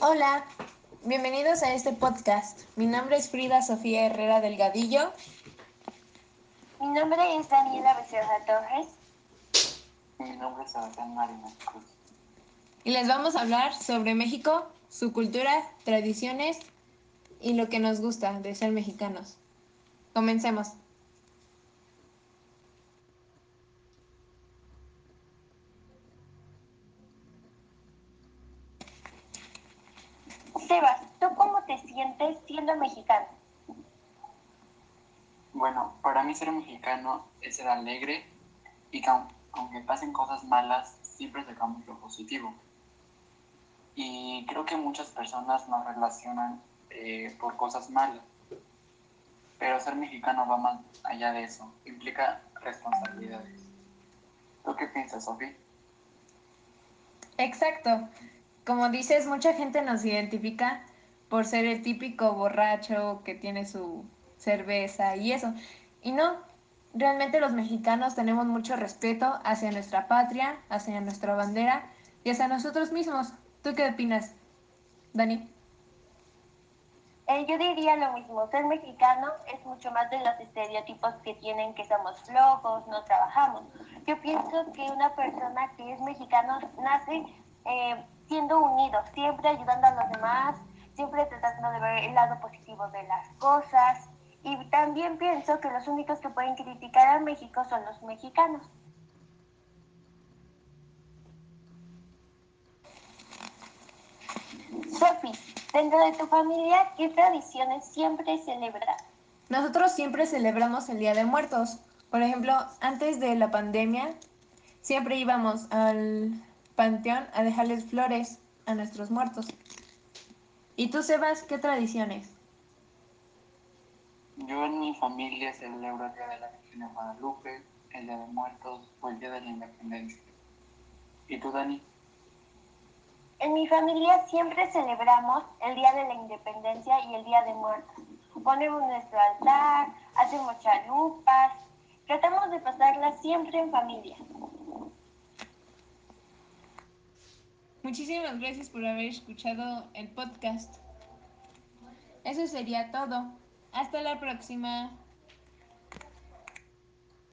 Hola, bienvenidos a este podcast. Mi nombre es Frida Sofía Herrera Delgadillo. Mi nombre es Daniela Becerra Torres. Mi nombre es Sebastián Marina Cruz. Y les vamos a hablar sobre México, su cultura, tradiciones y lo que nos gusta de ser mexicanos. Comencemos. Sebas, ¿tú cómo te sientes siendo mexicano? Bueno, para mí ser mexicano es ser alegre y que aun- aunque pasen cosas malas, siempre sacamos lo positivo. Y creo que muchas personas nos relacionan eh, por cosas malas. Pero ser mexicano va más allá de eso. Implica responsabilidades. ¿Tú qué piensas, Sofía? Exacto. Como dices, mucha gente nos identifica por ser el típico borracho que tiene su cerveza y eso. Y no, realmente los mexicanos tenemos mucho respeto hacia nuestra patria, hacia nuestra bandera y hacia nosotros mismos. ¿Tú qué opinas, Dani? Eh, yo diría lo mismo, ser mexicano es mucho más de los estereotipos que tienen que somos flojos, no trabajamos. Yo pienso que una persona que es mexicano nace eh, siendo unido, siempre ayudando a los demás, siempre tratando de ver el lado positivo de las cosas. Y también pienso que los únicos que pueden criticar a México son los mexicanos. Sophie, dentro de tu familia, ¿qué tradiciones siempre celebras? Nosotros siempre celebramos el Día de Muertos. Por ejemplo, antes de la pandemia, siempre íbamos al panteón a dejarles flores a nuestros muertos. ¿Y tú, Sebas, qué tradiciones? Yo en mi familia celebro el Día de la Virgen de Guadalupe, el Día de Muertos o el Día de la Independencia. ¿Y tú, Dani? En mi familia siempre celebramos el Día de la Independencia y el Día de Muertos. Ponemos nuestro altar, hacemos chalupas, tratamos de pasarla siempre en familia. Muchísimas gracias por haber escuchado el podcast. Eso sería todo. Hasta la próxima.